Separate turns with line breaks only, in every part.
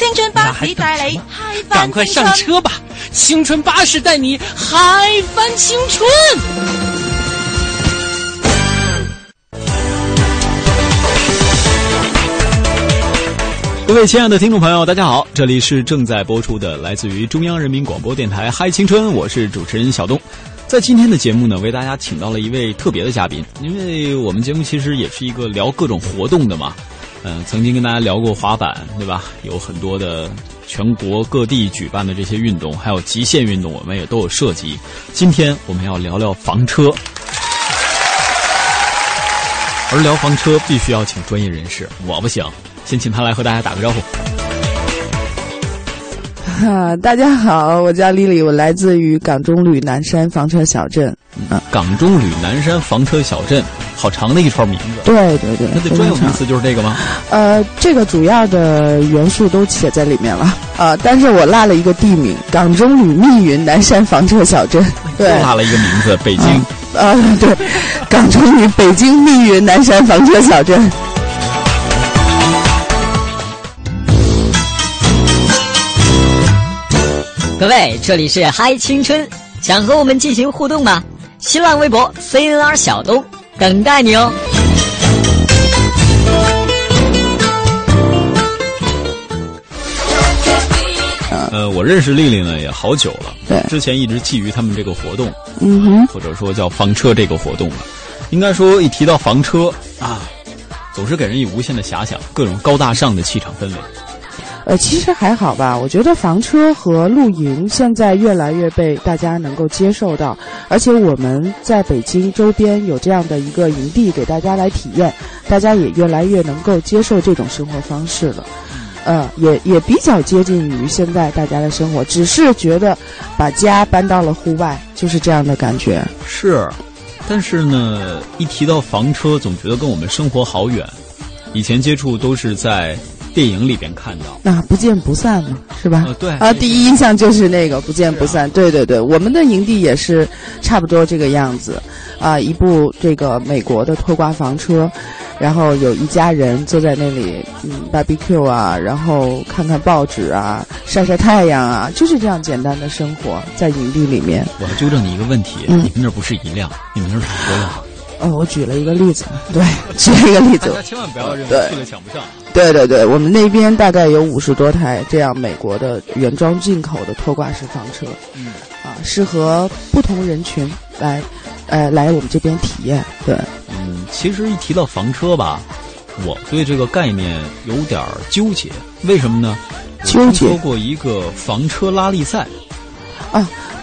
青春巴士带你
那
嗨
趕
翻
快
青春。
上车吧！青春巴士带你嗨翻青春。
各位亲爱的听众朋友，大家好，这里是正在播出的来自于中央人民广播电台《嗨青春》，我是主持人小东。在今天的节目呢，为大家请到了一位特别的嘉宾，因为我们节目其实也是一个聊各种活动的嘛。嗯、曾经跟大家聊过滑板，对吧？有很多的全国各地举办的这些运动，还有极限运动，我们也都有涉及。今天我们要聊聊房车，而聊房车必须要请专业人士，我不行，先请他来和大家打个招呼。
啊，大家好，我叫丽丽，我来自于港中旅南山房车小镇。
港中旅南山房车小镇，好长的一串名字。
对对对，
它的专有名词就是这个吗？
呃，这个主要的元素都写在里面了啊、但是我落了一个地名，港中旅密云南山房车小镇。
又
对，
落了一个名字，北京。
呃，对，港中旅北京密云南山房车小镇。
各位，这里是嗨青春，想和我们进行互动吗？新浪微博 CNR 小东等待你哦。
呃，我认识丽丽呢也好久了，
对
之前一直觊觎他们这个活动，
嗯哼，
或者说叫房车这个活动了。应该说，一提到房车啊，总是给人以无限的遐想，各种高大上的气场氛围。
呃，其实还好吧。我觉得房车和露营现在越来越被大家能够接受到，而且我们在北京周边有这样的一个营地给大家来体验，大家也越来越能够接受这种生活方式了。呃，也也比较接近于现在大家的生活，只是觉得把家搬到了户外，就是这样的感觉。
是，但是呢，一提到房车，总觉得跟我们生活好远。以前接触都是在电影里边看到。
那、不见不散嘛，是吧？
呃，对
啊，第一印象就是那个不见不散。对对对，我们的营地也是差不多这个样子，啊，一部这个美国的拖挂房车，然后有一家人坐在那里，嗯，barbecue 啊，然后看看报纸啊，晒晒太阳啊，就是这样简单的生活在营地里面。
我要纠正你一个问题，
嗯
你们那儿不是一辆，你们那儿是多辆。
哦，我举了一个例子，对，举了一个例子
大，家千万不要认为
对
去了抢不上。
对对对，我们那边大概有五十多台这样美国的原装进口的拖挂式房车，
嗯，
啊，适合不同人群来，呃，来我们这边体验。对，
嗯，其实一提到房车吧，我对这个概念有点纠结。为什么呢？
纠结
说过一个房车拉力赛，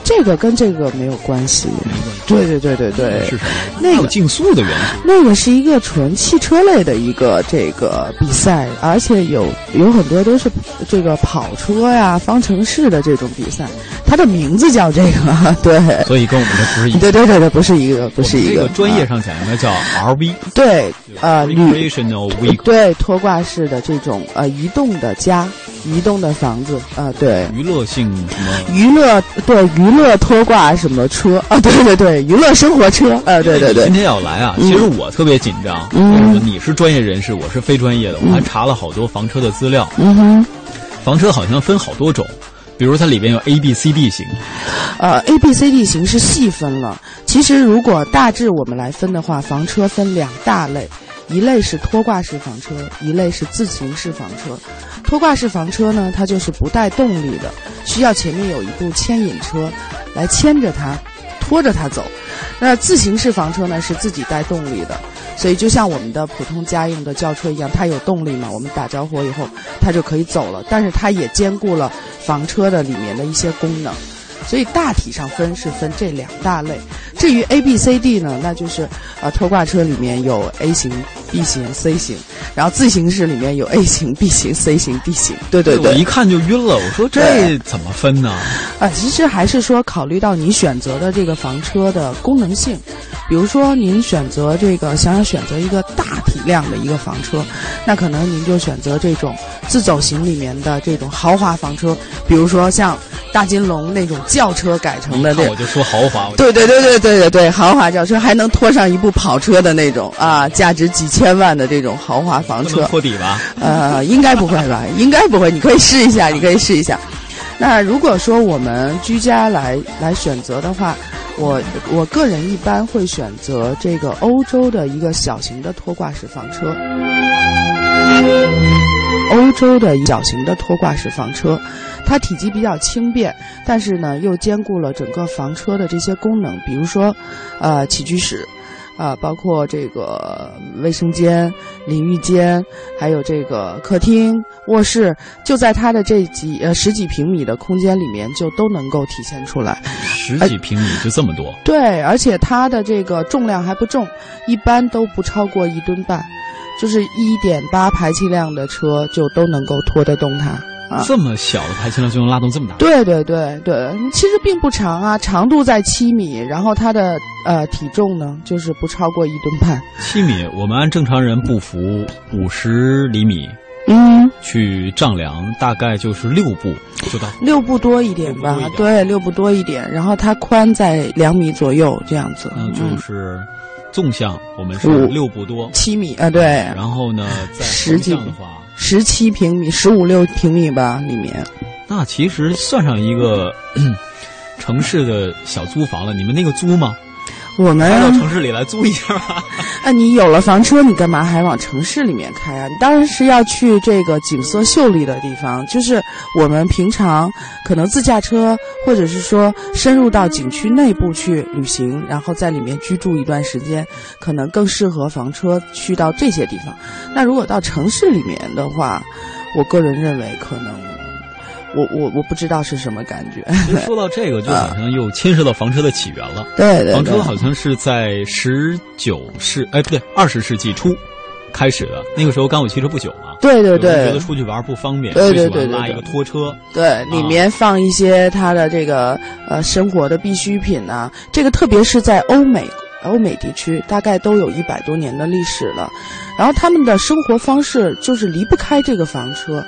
这个跟这个没有关系。
没关系。
对对对对对，
是什么？
那个
有竞速的元素。
那个是一个纯汽车类的一个这个比赛，而且有有很多都是这个跑车呀、方程式的这种比赛，它的名字叫这个，对。
所以跟我们的不是一个。
对对对对，不是一个，不是一个
这个专业
啊
上讲应该叫 RV，
对，呃，旅
recreational vehicle，
对拖挂式的这种呃移动的家、移动的房子啊、对，
娱乐性什么？
娱乐对娱乐拖挂什么车啊？对对对，娱乐生活车啊！对对对
今，天要来啊，
嗯
其实我特别紧张。
嗯？
你是专业人士，我是非专业的，我还查了好多房车的资料。
嗯哼，
房车好像分好多种，比如它里边有 A、B、C、D 型。
呃，A、B、C、D 型是细分了。其实如果大致我们来分的话，房车分两大类，一类是拖挂式房车，一类是自行式房车。拖挂式房车呢，它就是不带动力的，需要前面有一部牵引车来牵着它，拖着它走。那自行式房车呢，是自己带动力的，所以就像我们的普通家用的轿车一样，它有动力嘛，我们打着火以后它就可以走了，但是它也兼顾了房车的里面的一些功能。所以大体上分是分这两大类。至于 A、B、C、D 呢，那就是呃拖挂车里面有 A 型、B 型、C 型，然后自行式里面有 A 型、B 型、C 型、D 型。对对对，
我一看就晕了。我说这怎么分呢？
啊，其实还是说考虑到你选择的这个房车的功能性。比如说，您选择这个想要选择一个大体量的一个房车，那可能您就选择这种自走型里面的这种豪华房车，比如说像大金龙那种轿车改成的这，
我就说豪华。
对对对对对对对，豪华轿车还能拖上一部跑车的那种啊，价值几千万的这种豪华房车。
拖底吧？
呃，应该不会吧？应该不会，你可以试一下，你可以试一下。那如果说我们居家来来选择的话。我我个人一般会选择这个欧洲的一个小型的拖挂式房车，欧洲的小型的拖挂式房车，它体积比较轻便，但是呢又兼顾了整个房车的这些功能，比如说，呃起居室。啊，包括这个卫生间、淋浴间，还有这个客厅、卧室，就在它的这几呃十几平米的空间里面，就都能够体现出来。
十几平米就这么多？
对，而且它的这个重量还不重，一般都不超过一吨半，就是一点八排气量的车就都能够拖得动它。
这么小的排气量就能拉动这么大？
对对对对，其实并不长啊，长度在七米，然后它的呃体重呢就是不超过一吨半。
七米，我们按正常人步幅五十厘米，
嗯，
去丈量大概就是六步就到。
六步多一点吧，对，六步多一点，然后它宽在两米左右这样子。
那，就是纵向我们是六步多，
七米啊，对。
然后呢，在
横
向的话。
十七平米，十五六平米吧，里面。
那其实算上一个城市的小租房了。你们那个租吗？
我们
开到城市里来租一下吧。
啊，你有了房车，你干嘛还往城市里面开啊？你当然是要去这个景色秀丽的地方，就是我们平常可能自驾车，或者是说深入到景区内部去旅行，然后在里面居住一段时间，可能更适合房车去到这些地方。那如果到城市里面的话，我个人认为可能。我我我不知道是什么感觉。
说到这个，就好 像又牵涉到房车的起源了。
对对，
房车好像是在十九世，哎，不对，二十世纪初开始的。那个时候刚有汽车不久嘛。
对对对。
觉得出去玩不方便，
对对对，
拉一个拖车。
对，里面放一些他的这个呃生活的必需品呐。这个特别是在欧美欧美地区，大概都有一百多年的历史了。然后他们的生活方式就是离不开这个房车。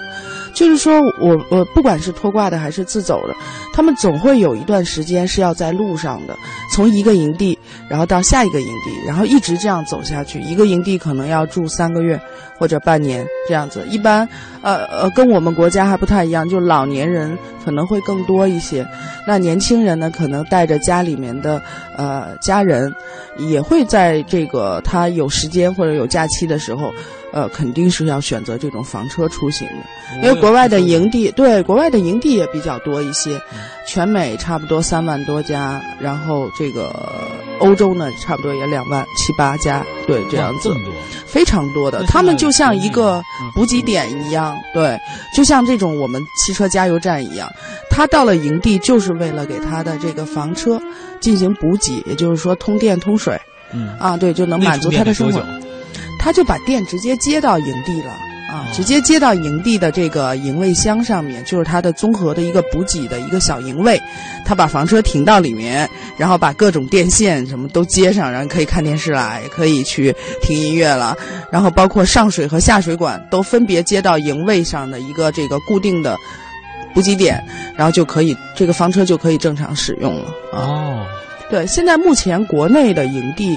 就是说，我我不管是拖挂的还是自走的，他们总会有一段时间是要在路上的，从一个营地，然后到下一个营地，然后一直这样走下去。一个营地可能要住三个月或者半年这样子。一般，呃呃，跟我们国家还不太一样，就老年人可能会更多一些。那年轻人呢，可能带着家里面的呃家人，也会在这个他有时间或者有假期的时候。呃，肯定是要选择这种房车出行的，因为国外的营地，对国外的营地也比较多一些，全美差不多三万多家，然后这个欧洲呢，差不多也两万七八家，对，这样子，非常多的，他们就像一个补给点一样，对，就像这种我们汽车加油站一样，他到了营地就是为了给他的这个房车进行补给，也就是说通电通水，
嗯，
啊，对，就能满足他的生活。他就把电直接接到营地了啊，直接接到营地的这个营位箱上面，就是它的综合的一个补给的一个小营位。他把房车停到里面，然后把各种电线什么都接上，然后可以看电视啦，也可以去听音乐了。然后包括上水和下水管都分别接到营位上的一个这个固定的补给点，然后就可以这个房车就可以正常使用了。
哦，
对，现在目前国内的营地。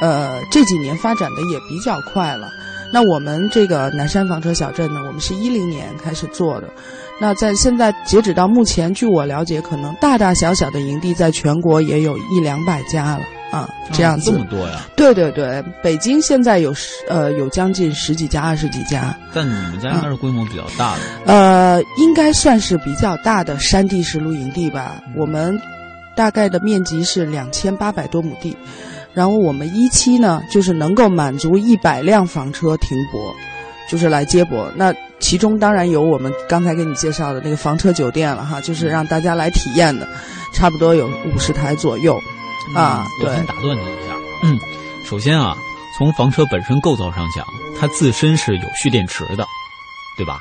呃，这几年发展的也比较快了。那我们这个南山房车小镇呢，我们是一零年开始做的。那在现在截止到目前，据我了解，可能大大小小的营地在全国也有一两百家了啊，这样子。
这么多呀？
对对对，北京现在有十呃有将近十几家、二十几家。
但你们家应该是规模比较大的。
呃，应该算是比较大的山地式露营地吧。我们大概的面积是两千八百多亩地。然后我们一期呢，就是能够满足一百辆房车停泊，就是来接驳。那其中当然有我们刚才给你介绍的那个房车酒店了哈，就是让大家来体验的。差不多有五十台左右，啊，对
我先。打断你一下。嗯，首先啊，从房车本身构造上讲，它自身是有蓄电池的，对吧？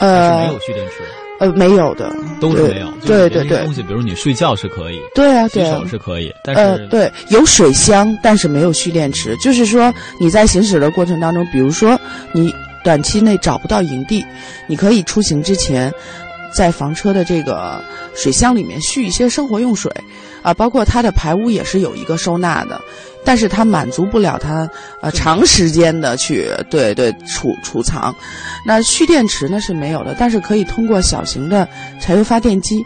呃是没
呃
有蓄电池，
呃，没有的，
都是没有。
对对对
东，西，比如你睡觉是可以，
对啊，
洗
对啊
手，是可以，但是，
呃对，有水箱，但是没有蓄电池。就是说你在行驶的过程当中，比如说你短期内找不到营地，你可以出行之前，在房车的这个水箱里面蓄一些生活用水，啊，包括它的排污也是有一个收纳的，但是它满足不了它呃长时间的去对对储储藏。那蓄电池呢是没有的，但是可以通过小型的柴油发电机，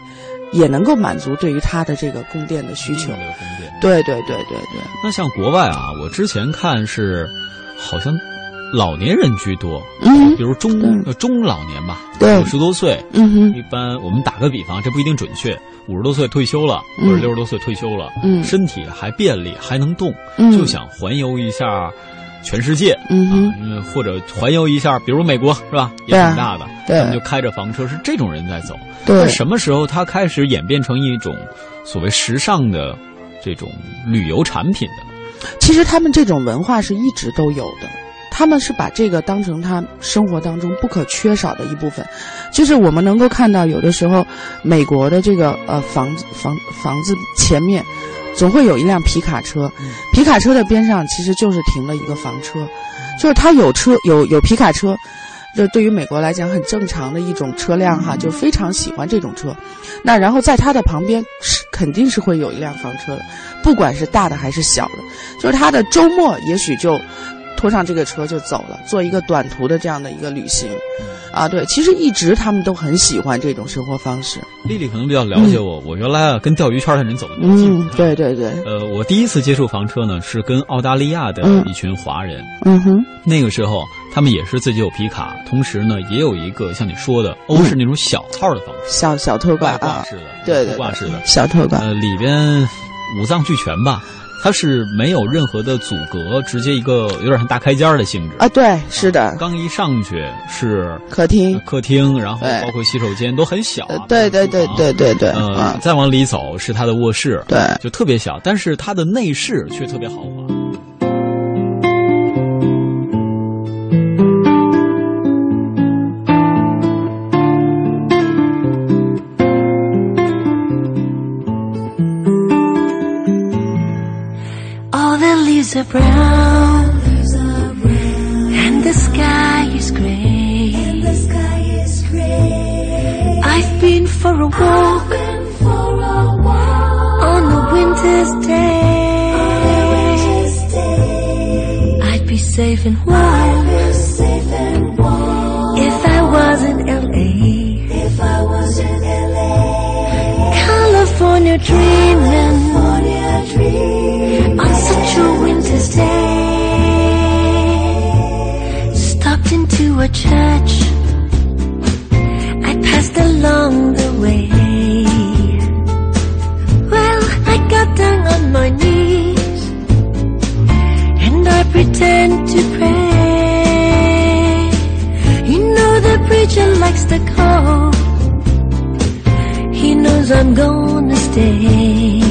也能够满足对于它的这个供电的需求。对对对对对，
那像国外啊，我之前看是好像老年人居多，
嗯。
比如中中老年吧，
对。
五十多岁，
嗯哼，
一般我们打个比方，这不一定准确，五十多岁退休了，
嗯。
或者六十多岁退休了，
嗯。
身体还便利，还能动，
嗯。
就想环游一下全世界。
嗯
或者环游一下，比如美国是吧，也挺大的，
对。
他们就开着房车，是这种人在走。
对。
那什么时候他开始演变成一种所谓时尚的这种旅游产品的？
其实他们这种文化是一直都有的，他们是把这个当成他生活当中不可缺少的一部分。就是我们能够看到，有的时候美国的这个呃房子房房子前面总会有一辆皮卡车，皮卡车的边上其实就是停了一个房车，就是他有车有有皮卡车。这对于美国来讲很正常的一种车辆哈，就非常喜欢这种车。那然后在他的旁边是肯定是会有一辆房车的，不管是大的还是小的。就是他的周末也许就拖上这个车就走了，做一个短途的这样的一个旅行，啊，对，其实一直他们都很喜欢这种生活方式。
丽丽可能比较了解我，我原来啊跟钓鱼圈的人走的比较近。
嗯，对对对，
呃，我第一次接触房车呢，是跟澳大利亚的
嗯
一群华人。
嗯哼，
那个时候，他们也是自己有皮卡，同时呢，也有一个像你说的欧式那种小号的房车，
小小拖挂啊，
式的，
对对
后挂式的，
小拖挂，
呃，里边五脏俱全吧。它是没有任何的阻隔，直接一个有点像大开间儿的性质。
啊，对，是的，
刚一上去是
客厅，
客厅，然后包括洗手间都很小、
对对对对对对，
呃
啊，，
再往里走是它的卧室，
对。
就特别小，但是它的内饰却特别豪华。
Brown, and the sky is gray. I've been for a walk. On a winter's day. I'd be safe and warm. If I was in LA. California dreaming. On such a winter's day. Stopped into a church. I passed along the way. Well, I got down on my knees and I pretend to pray. You know the preacher likes the cold. He knows I'm gonna stay.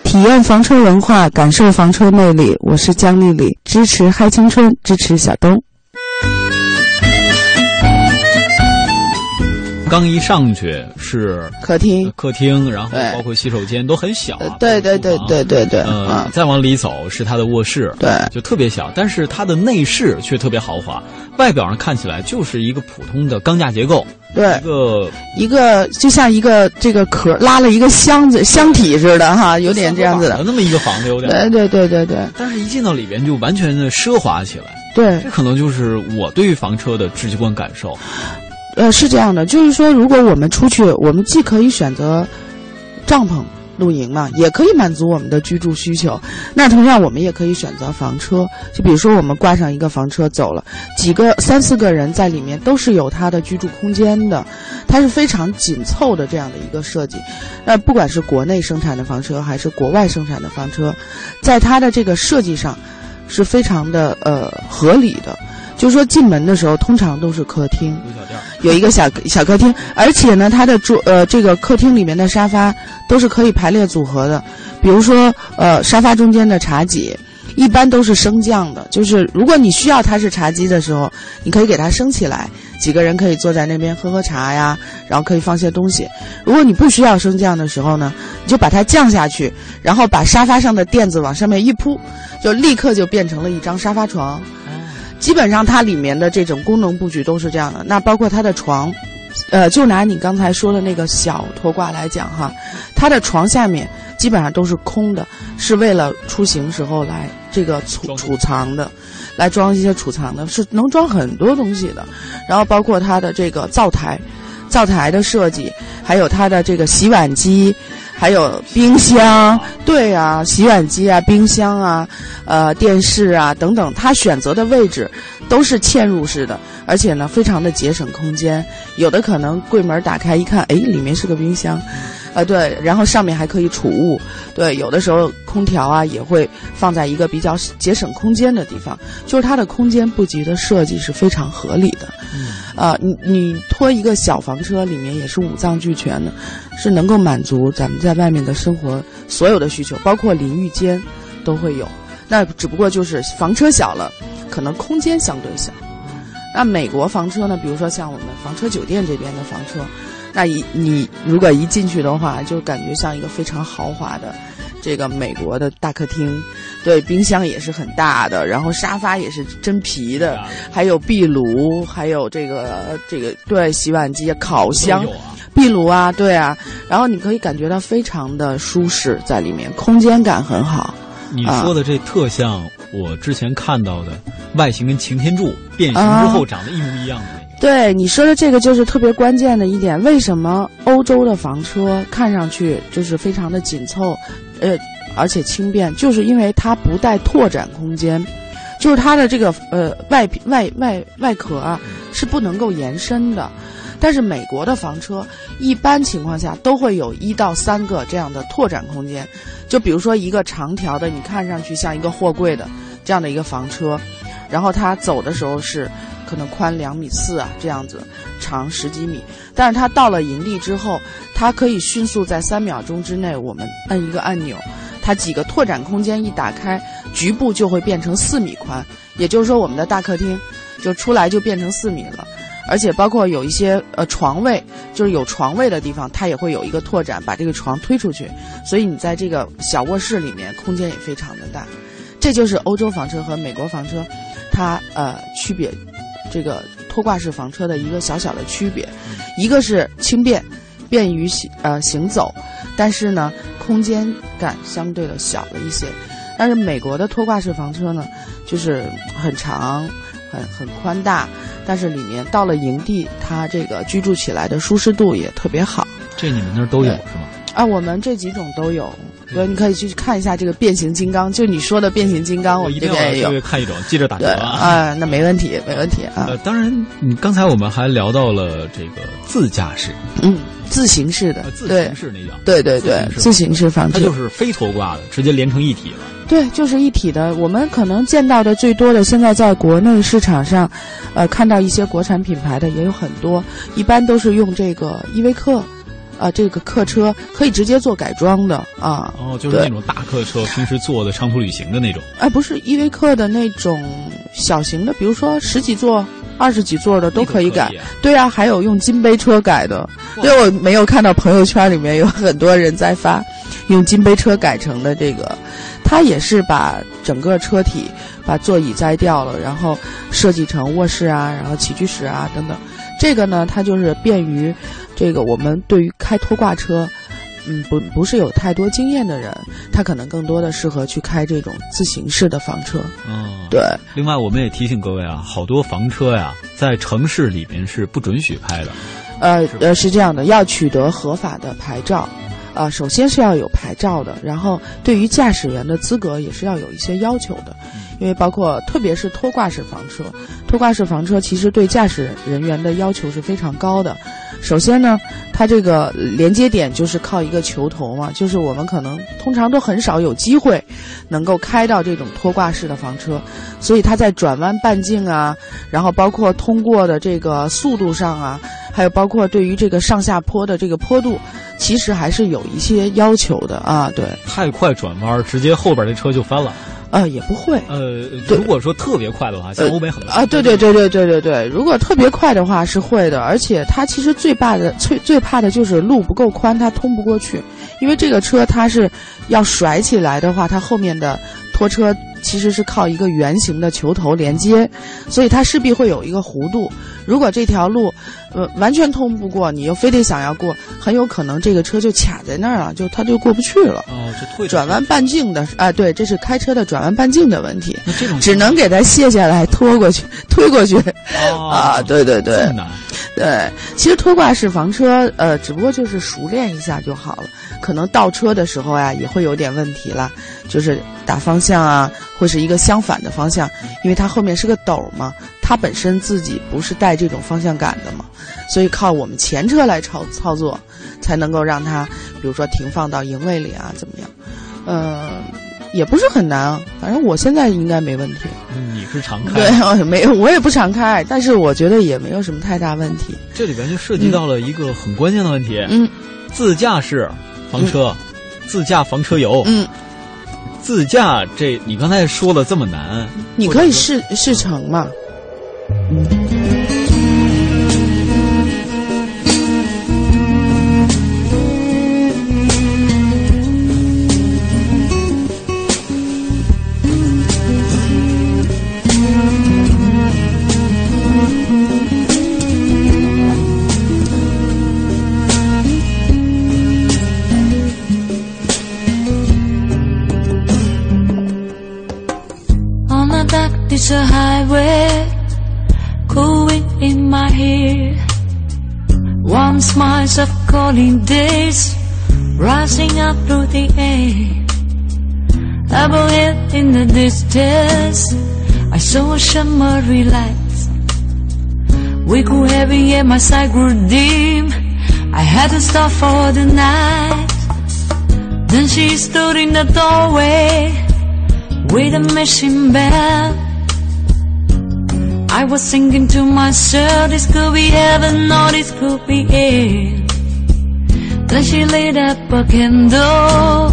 体验房车文化，感受房车魅力。我是姜丽丽，支持嗨青春，支持小东。
刚一上去是
客厅，
客厅，然后包括洗手间都很小。
对对对对对对，
呃
啊，，
再往里走是他的卧室，
对。
就特别小，但是它的内饰却特别豪华，外表上看起来就是一个普通的钢架结构，
对。
一，个
一个就像一个这个壳拉了一个箱子箱体似的哈，有点这样子的。
那么一个房子有点，
对对对对对。
但是一进到里边就完全的奢华起来，
对。
这，可能就是我对于房车的直观感受。
呃，是这样的，就是说，如果我们出去，我们既可以选择帐篷露营嘛，也可以满足我们的居住需求。那同样，我们也可以选择房车，就比如说我们挂上一个房车走了，几个三四个人在里面都是有它的居住空间的，它是非常紧凑的这样的一个设计。那不管是国内生产的房车还是国外生产的房车，在它的这个设计上是非常的呃合理的。就是说进门的时候，通常都是客厅，
有
一个小小客厅，而且呢，它的桌呃这个客厅里面的沙发都是可以排列组合的，比如说呃沙发中间的茶几。一般都是升降的，就是如果你需要它是茶几的时候，你可以给它升起来，几个人可以坐在那边喝喝茶呀，然后可以放些东西。如果你不需要升降的时候呢，你就把它降下去，然后把沙发上的垫子往上面一铺，就立刻就变成了一张沙发床。基本上它里面的这种功能布局都是这样的。那包括它的床，呃，就拿你刚才说的那个小拖挂来讲哈，它的床下面基本上都是空的，是为了出行时候来这个储储藏的，来装一些储藏的，是能装很多东西的。然后包括它的这个灶台，灶台的设计，还有它的这个洗碗机。还有冰箱，对啊，洗碗机啊，冰箱啊，呃，电视啊等等，它选择的位置都是嵌入式的，而且呢，非常的节省空间。有的可能柜门打开一看，哎，里面是个冰箱，啊，对，然后上面还可以储物。对，有的时候空调啊也会放在一个比较节省空间的地方，就是它的空间布局的设计是非常合理的。啊，你你拖一个小房车，里面也是五脏俱全的，是能够满足咱们在外面的生活所有的需求，包括淋浴间都会有。那只不过就是房车小了，可能空间相对小。那美国房车呢？比如说像我们房车酒店这边的房车，那一你如果一进去的话，就感觉像一个非常豪华的这个美国的大客厅。对，冰箱也是很大的，然后沙发也是真皮的，还有壁炉，还有这个这个对洗碗机、烤箱、壁炉啊，对啊，然后你可以感觉到非常的舒适在里面，空间感很好。
你
啊
说的这特像我之前看到的外形跟擎天柱变形之后长得一模一样的那个。
对你说的这个就是特别关键的一点，为什么欧洲的房车看上去就是非常的紧凑，呃，而且轻便，就是因为它不带拓展空间，就是它的这个呃外皮外外外壳啊是不能够延伸的。但是美国的房车一般情况下都会有一到三个这样的拓展空间，就比如说一个长条的，你看上去像一个货柜的这样的一个房车，然后它走的时候是可能宽两米四啊这样子，长十几米，但是它到了营地之后，它可以迅速在三秒钟之内，我们摁一个按钮，它几个拓展空间一打开，局部就会变成四米宽，也就是说我们的大客厅就出来就变成四米了。而且包括有一些呃床位，就是有床位的地方，它也会有一个拓展，把这个床推出去，所以你在这个小卧室里面空间也非常的大。这就是欧洲房车和美国房车，它呃区别这个拖挂式房车的一个小小的区别，一个是轻便，便于行呃行走，但是呢空间感相对的小了一些。但是美国的拖挂式房车呢，就是很长，很很宽大，但是里面到了营地，它这个居住起来的舒适度也特别好。
这你们那儿都有是吗？
啊，我们这几种都有。对，你可以去看一下这个变形金刚，就你说的变形金刚，我们这边也有。
看一种，记着打折啊！
啊，那没问题，没问题啊。
呃，当然，你刚才我们还聊到了这个自驾式，
嗯，自行式的，
自行式那叫，
对对对，自行式房车，
它就是非拖挂的，直接连成一体了。
对，就是一体的。我们可能见到的最多的，现在在国内市场上，呃，看到一些国产品牌的也有很多，一般都是用这个依维柯。啊，这个客车可以直接做改装的啊！
哦，就是那种大客车，平时坐的长途旅行的那种。
哎，不是依维柯的那种小型的，比如说十几座、二十几座的都可以改。对啊，还有用金杯车改的，因为我没有看到朋友圈里面有很多人在发用金杯车改成的这个，它也是把整个车体把座椅摘掉了，然后设计成卧室啊，然后起居室啊等等。这个呢，它就是便于。这个我们对于开拖挂车，嗯，不不是有太多经验的人，他可能更多的适合去开这种自行式的房车。
嗯，
对。
另外，我们也提醒各位啊，好多房车呀，在城市里面是不准许开的。
呃呃，是这样的，要取得合法的牌照。啊，首先是要有牌照的，然后对于驾驶员的资格也是要有一些要求的，因为包括特别是拖挂式房车，拖挂式房车其实对驾驶人员的要求是非常高的。首先呢，它这个连接点就是靠一个球头嘛，就是我们可能通常都很少有机会能够开到这种拖挂式的房车，所以它在转弯半径啊，然后包括通过的这个速度上啊，还有包括对于这个上下坡的这个坡度，其实还是有一些要求的啊。对，
太快转弯，直接后边那车就翻了。
呃，也不会。
呃，如果说特别快的话，像欧美很
啊，对对对对对对对，如果特别快的话是会的，而且它其实最怕的最最怕的就是路不够宽，它通不过去，因为这个车它是要甩起来的话，它后面的拖车其实是靠一个圆形的球头连接，所以它势必会有一个弧度。如果这条路，呃，完全通不过，你又非得想要过，很有可能这个车就卡在那儿了，就它就过不去了。
哦，就退
转弯半径的啊，对，这是开车的转弯半径的问题。
那这种
只能给它卸下来拖过去，推过去。啊，对对对，对，其实拖挂式房车，呃，只不过就是熟练一下就好了。可能倒车的时候呀，也会有点问题了，就是打方向啊，会是一个相反的方向，因为它后面是个斗嘛。它本身自己不是带这种方向感的嘛，所以靠我们前车来操操作，才能够让它，比如说停放到营位里啊，怎么样？嗯，也不是很难，反正我现在应该没问题。
你是常开？
对，没有，我也不常开，但是我觉得也没有什么太大问题。
这里边就涉及到了一个很关键的问题，
嗯，
自驾式房车，自驾房车游，
嗯。
自驾这，你刚才说的这么难，
你可以试试乘嘛。
On calling days rising up through the air. Above in the distance, I saw a shimmer light. We grew heavy and my sight grew dim. I had to stop for the night. Then she stood in the doorway with a machine bell. I was thinking to myself, this could be heaven or this could be hell. Then she lit up a candle,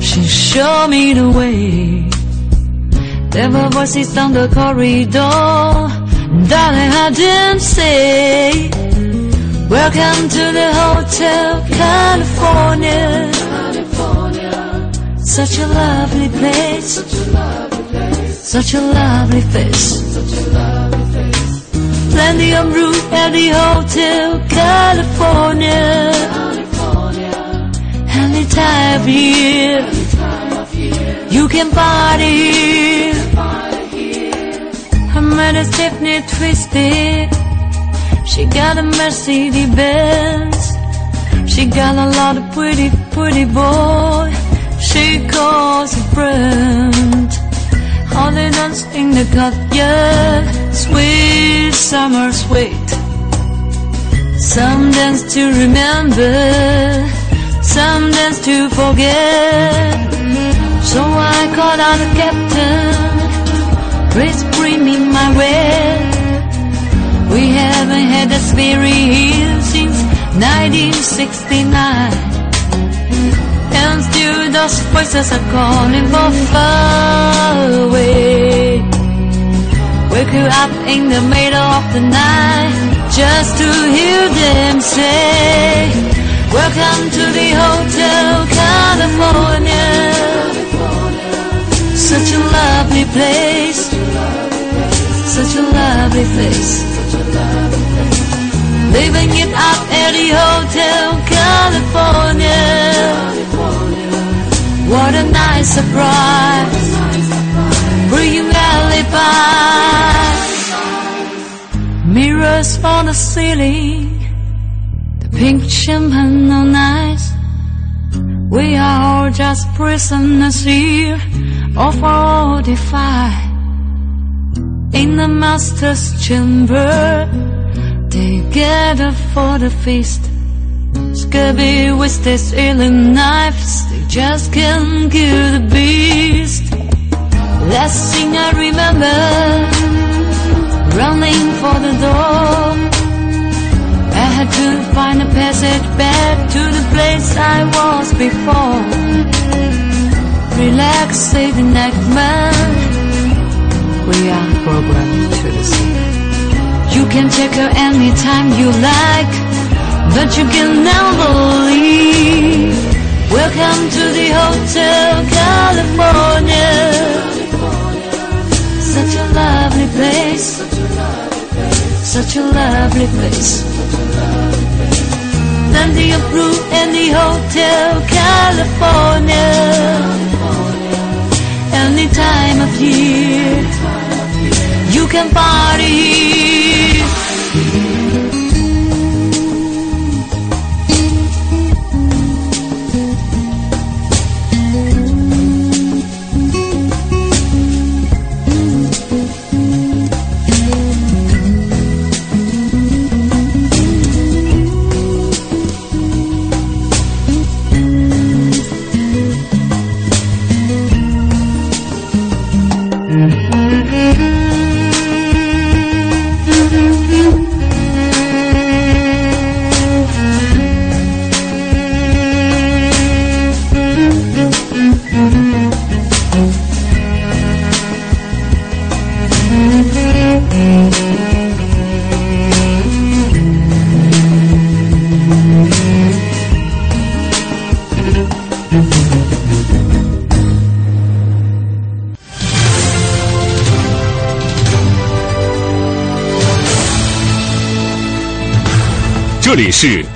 she showed me the way. There were voices down the corridor, darling, I didn't say. Welcome to the Hotel California. Such a lovely place. Such a lovely face. Plenty of room at the Hotel California. Any time of year, you can party here. Her mother's Tiffany twisted. She got a Mercedes Benz. She got a lot of pretty, pretty boy. She calls a friend. They dance in the courtyard. Sweet summer sweet. Some dance to remember. Some dance to forget. So I called out the captain. Please bring me my way. We haven't had a spirit here since 1969. And still those voices are calling for far away. Wake you up in the middle of the night just to hear them say, Welcome to the Hotel California. Such a lovely place. Such a lovely place. Living it up at the Hotel California. What a nice surprise. Bringing alibi. Mirrors on the ceiling. Pink champagne on ice. We are all just prisoners here of our defy. In the master's chamber, together for the feast. Scabby with alien knives, they just can't kill the beast. Last thing I remember, running for the door. Had to find a passage back to the place I was before. Relax, say the man. We are programmed to the. You can take her anytime you like, but you can never leave. Welcome to the Hotel California. Such a lovely place. Such a lovely place. Plenty of room in the Hotel California. Any time of year, you can party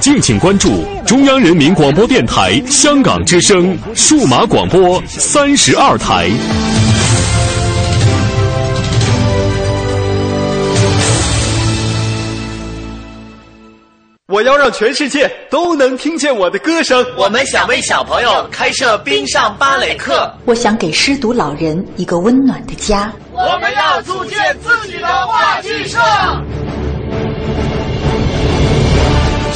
敬请关注中央人民广播电台香港之声数码广播三十二台。
我要让全世界都能听见我的歌声。
我们想为小朋友开设冰上芭蕾课。
我想给失独老人一个温暖的家。
我们要组建自己的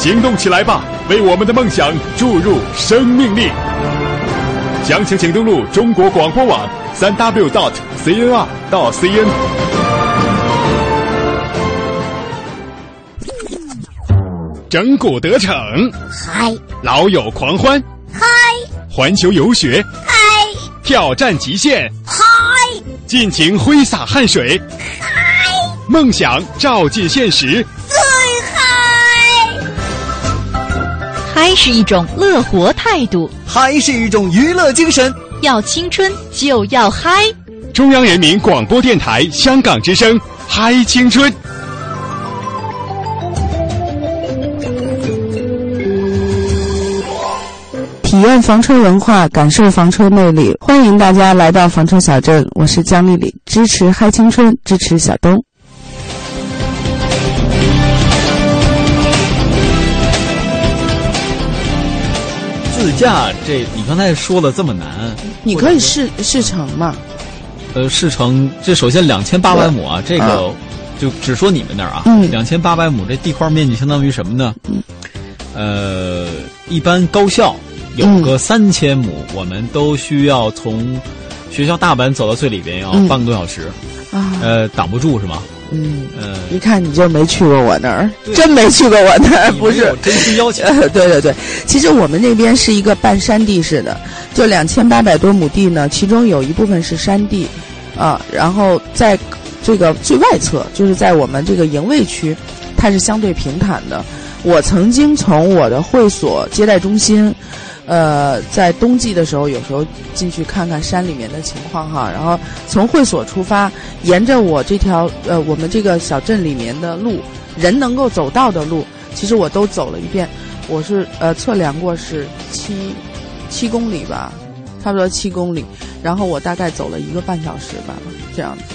行动起来吧，为我们的梦想注入生命力！详情请登录中国广播网三 w dot cnr 到 cn。整蛊得逞，
嗨！
老友狂欢，
嗨！
环球游学，
嗨！
挑战极限，
嗨！
尽情挥洒汗水，
嗨！
梦想照进现实，
嗨
是一种乐活态度，
嗨是一种娱乐精神。
要青春就要嗨！
中央人民广播电台香港之声，嗨青春。
体验房车文化，感受房车魅力，欢迎大家来到房车小镇。我是江丽丽，支持嗨青春，支持小东。
自驾这，你刚才说的这么难，
你可以试试乘嘛？
呃，试乘这首先两千八百亩啊，这个就只说你们那儿啊，两千八百亩这地块面积相当于什么呢？
嗯，
呃，一般高校有个三千亩，我们都需要从学校大门走到最里边要半个多小时，
啊，
呃，挡不住是吗？
嗯
呃，
一看你就没去过我那儿，真没去过我那儿，不是
真心邀请。
对对对，其实我们那边是一个半山地式的，就两千八百多亩地呢，其中有一部分是山地，啊，然后在这个最外侧，就是在我们这个营卫区，它是相对平坦的。我曾经从我的会所接待中心。呃，在冬季的时候，有时候进去看看山里面的情况哈，然后从会所出发，沿着我这条呃我们这个小镇里面的路，人能够走到的路，其实我都走了一遍。我是呃测量过是七七公里吧，差不多七公里，然后我大概走了一个半小时吧，这样子，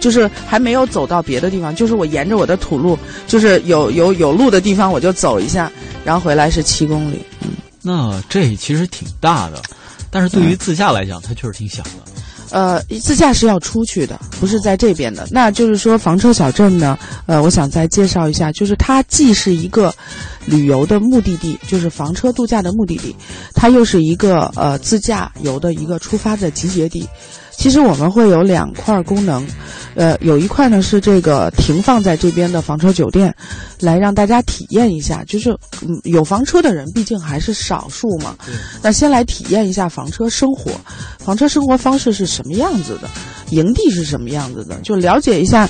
就是还没有走到别的地方，就是我沿着我的土路，就是有有有路的地方我就走一下，然后回来是七公里，
那这其实挺大的，但是对于自驾来讲，它确实挺小的。
呃，自驾是要出去的，不是在这边的。那就是说，房车小镇呢，呃，我想再介绍一下，就是它既是一个旅游的目的地，就是房车度假的目的地，它又是一个呃自驾游的一个出发的集结地。其实我们会有两块功能，呃，有一块呢是这个停放在这边的房车酒店，来让大家体验一下，就是嗯有房车的人毕竟还是少数嘛，那先来体验一下房车生活，房车生活方式是什么样子的，营地是什么样子的，就了解一下，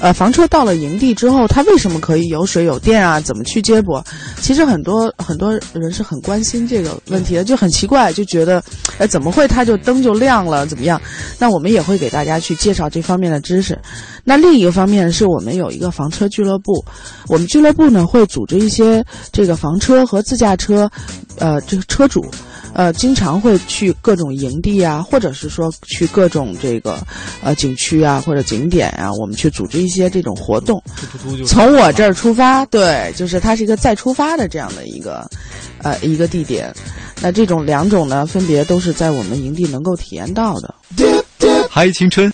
呃，房车到了营地之后，它为什么可以有水有电啊？怎么去接驳？其实很多很多人是很关心这个问题的，就很奇怪，就觉得，哎，怎么会它就灯就亮了？怎么样？那我们也会给大家去介绍这方面的知识。那另一个方面是我们有一个房车俱乐部，我们俱乐部呢会组织一些这个房车和自驾车，呃，这个车主，呃，经常会去各种营地啊，或者是说去各种这个呃景区啊或者景点啊，我们去组织一些这种活动。从我这儿出发，对，就是它是一个再出发的这样的一个呃一个地点。那这种两种呢，分别都是在我们营地能够体验到的。
嗨青春，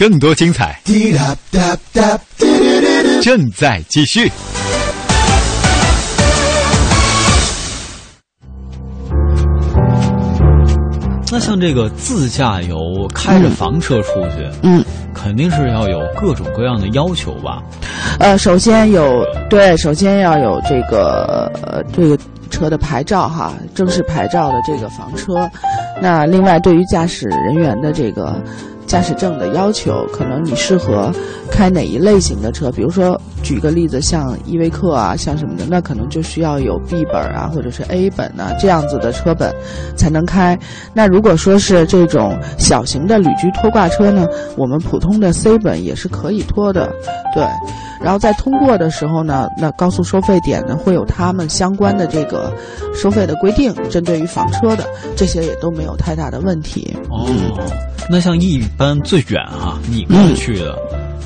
更多精彩正在继续。
那像这个自驾游，开着房车出去，
嗯，
肯定是要有各种各样的要求吧？
呃，首先有对，首先要有这个呃这个车的牌照哈，正式牌照的这个房车。那另外，对于驾驶人员的这个。驾驶证的要求，可能你适合开哪一类型的车？比如说，举个例子，像依维柯啊，像什么的，那可能就需要有 B 本啊，或者是 A 本啊这样子的车本才能开。那如果说是这种小型的旅居拖挂车呢，我们普通的 C 本也是可以拖的，对。然后在通过的时候呢，那高速收费点呢会有他们相关的这个收费的规定，针对于房车的这些也都没有太大的问题。
哦。那像一般最远哈，你过去的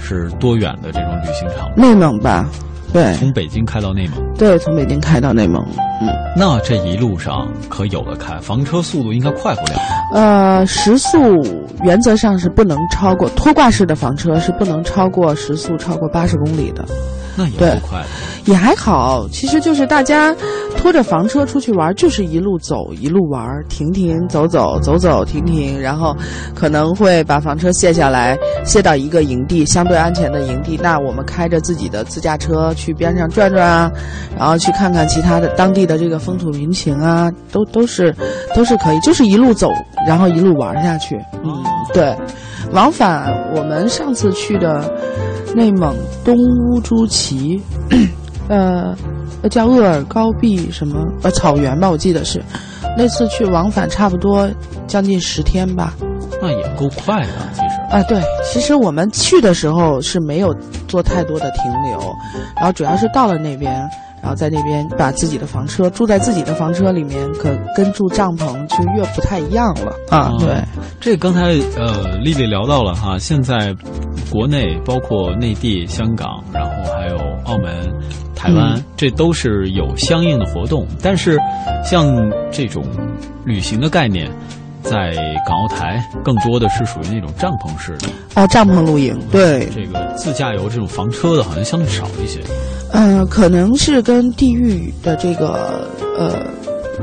是多远的这种旅行长？
内蒙吧，对，
从北京开到内蒙。
对，从北京开到内蒙。嗯，
那这一路上可有的开，房车速度应该快不了。
呃，时速原则上是不能超过拖挂式的房车是不能超过时速超过八十公里的。
那也不快，
也还好。其实就是大家拖着房车出去玩，就是一路走一路玩，停停走走走走停停，然后可能会把房车卸下来，卸到一个营地相对安全的营地。那我们开着自己的自驾车去边上转转啊，然后去看看其他的当地的这个风土民情啊，都都是都是可以，就是一路走，然后一路玩下去。嗯，对，往返我们上次去的。内蒙东乌珠旗，呃，叫鄂尔高壁什么呃草原吧，我记得是，那次去往返差不多将近十天吧。
那也够快的，其实。
啊，对，其实我们去的时候是没有做太多的停留，然后主要是到了那边，然后在那边把自己的房车住在自己的房车里面，可跟住帐篷就越不太一样了啊。对，
这刚才呃丽丽聊到了哈，现在。国内包括内地、香港，然后还有澳门、台湾，这都是有相应的活动。但是，像这种旅行的概念，在港澳台更多的是属于那种帐篷式的
哦，帐篷露营。对，
这个自驾游这种房车的，好像相对少一些。
嗯，可能是跟地域的这个呃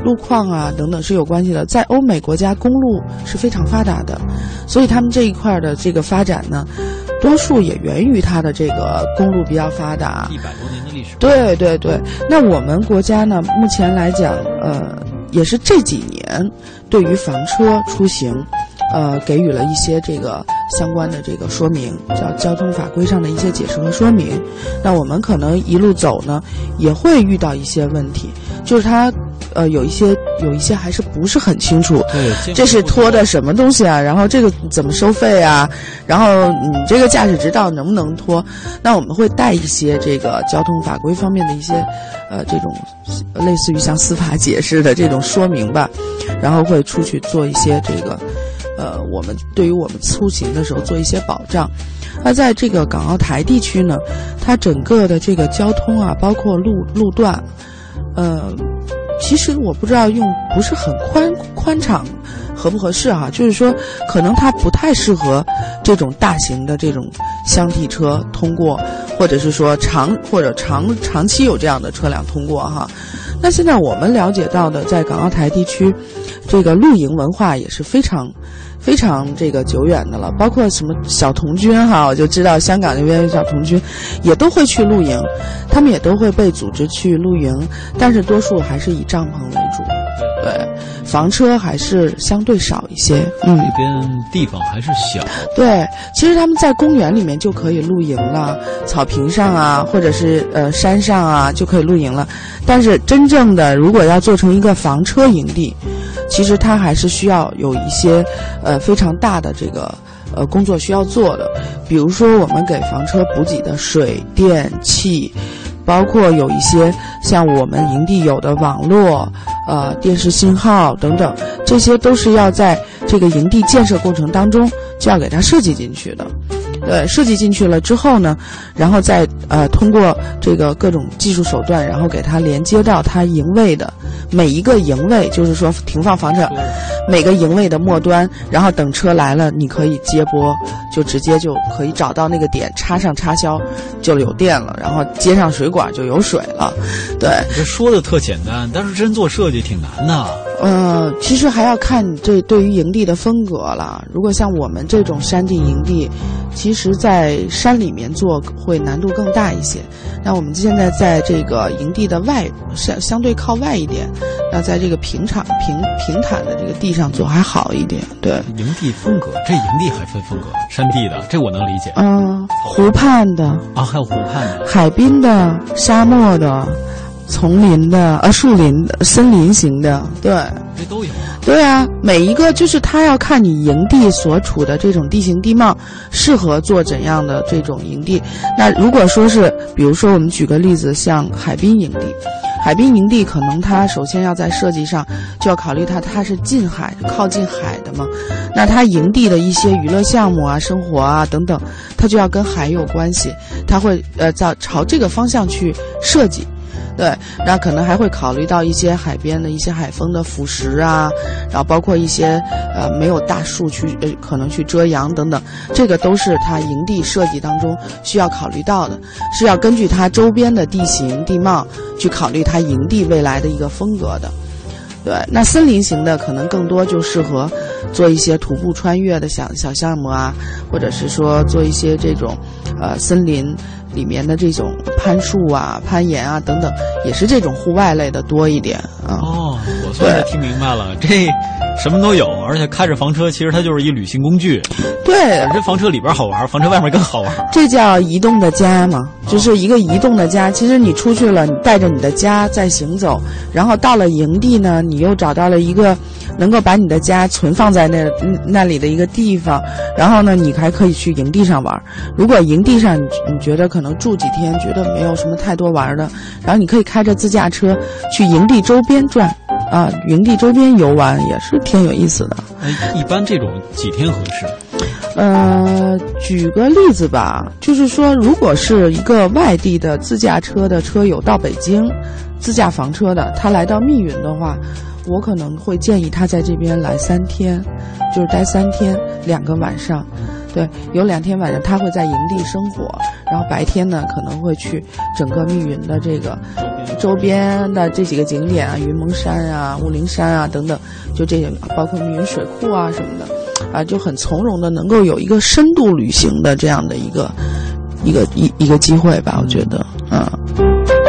路况啊等等是有关系的。在欧美国家，公路是非常发达的，所以他们这一块的这个发展呢。多数也源于它的这个公路比较发达，
一百多年的历史。
对对对，那我们国家呢，目前来讲，呃，也是这几年对于房车出行，呃，给予了一些这个相关的这个说明，叫交通法规上的一些解释和说明。那我们可能一路走呢，也会遇到一些问题，就是它。呃，有一些有一些还是不是很清楚，这是拖的什么东西啊？然后这个怎么收费啊？然后你这个驾驶执照能不能拖？那我们会带一些这个交通法规方面的一些，呃，这种类似于像司法解释的这种说明吧，然后会出去做一些这个，呃，我们对于我们出行的时候做一些保障。那在这个港澳台地区呢，它整个的这个交通啊，包括路路段，呃。其实我不知道用不是很宽宽敞合不合适哈，就是说可能它不太适合这种大型的这种箱体车通过，或者是说长或者长长期有这样的车辆通过哈。那现在我们了解到的，在港澳台地区，这个露营文化也是非常。非常这个久远的了，包括什么小童军哈，我就知道香港那边小童军，也都会去露营，他们也都会被组织去露营，但是多数还是以帐篷为主，对，房车还是相对少一些。嗯，
那边地方还是小。
对，其实他们在公园里面就可以露营了，草坪上啊，或者是呃山上啊就可以露营了，但是真正的如果要做成一个房车营地。其实它还是需要有一些，呃，非常大的这个呃工作需要做的，比如说我们给房车补给的水电气，包括有一些像我们营地有的网络、呃电视信号等等，这些都是要在这个营地建设过程当中就要给它设计进去的。对，设计进去了之后呢，然后再呃通过这个各种技术手段，然后给它连接到它营位的每一个营位，就是说停放房车每个营位的末端，然后等车来了，你可以接驳，就直接就可以找到那个点，插上插销就有电了，然后接上水管就有水了。对，
这说的特简单，但是真做设计挺难的。
呃，其实还要看你这对于营地的风格了。如果像我们这种山地营地，其实在山里面做会难度更大一些。那我们现在在这个营地的外相相对靠外一点，那在这个平场平平坦的这个地上做还好一点。对，
营地风格，这营地还分风格，山地的这我能理解。
嗯，湖畔的
啊，还有湖畔的，
海滨的，沙漠的。丛林的，呃，树林的，森林型的，对，
这都有。
对啊，每一个就是他要看你营地所处的这种地形地貌，适合做怎样的这种营地。那如果说是，比如说我们举个例子，像海滨营地，海滨营地可能它首先要在设计上就要考虑它它是近海、靠近海的嘛，那它营地的一些娱乐项目啊、生活啊等等，它就要跟海有关系，它会呃在朝这个方向去设计。对，那可能还会考虑到一些海边的一些海风的腐蚀啊，然后包括一些呃没有大树去呃可能去遮阳等等，这个都是它营地设计当中需要考虑到的，是要根据它周边的地形地貌去考虑它营地未来的一个风格的。对，那森林型的可能更多就适合做一些徒步穿越的小小项目啊，或者是说做一些这种呃森林。里面的这种攀树啊、攀岩啊等等，也是这种户外类的多一点啊。
哦，我算是听明白了，这什么都有，而且开着房车，其实它就是一旅行工具。
对，
这房车里边好玩，房车外面更好玩。
这叫移动的家嘛，就是一个移动的家。其实你出去了，你带着你的家在行走，然后到了营地呢，你又找到了一个。能够把你的家存放在那那里的一个地方，然后呢，你还可以去营地上玩。如果营地上你你觉得可能住几天，觉得没有什么太多玩的，然后你可以开着自驾车去营地周边转，啊，营地周边游玩也是挺有意思的。
哎，一般这种几天合适？
呃，举个例子吧，就是说，如果是一个外地的自驾车的车友到北京，自驾房车的，他来到密云的话。我可能会建议他在这边来三天，就是待三天两个晚上，对，有两天晚上他会在营地生活，然后白天呢可能会去整个密云的这个周边的这几个景点啊，云蒙山啊、雾灵山啊等等，就这些，包括密云水库啊什么的，啊，就很从容的能够有一个深度旅行的这样的一个一个一一个机会吧，我觉得，嗯。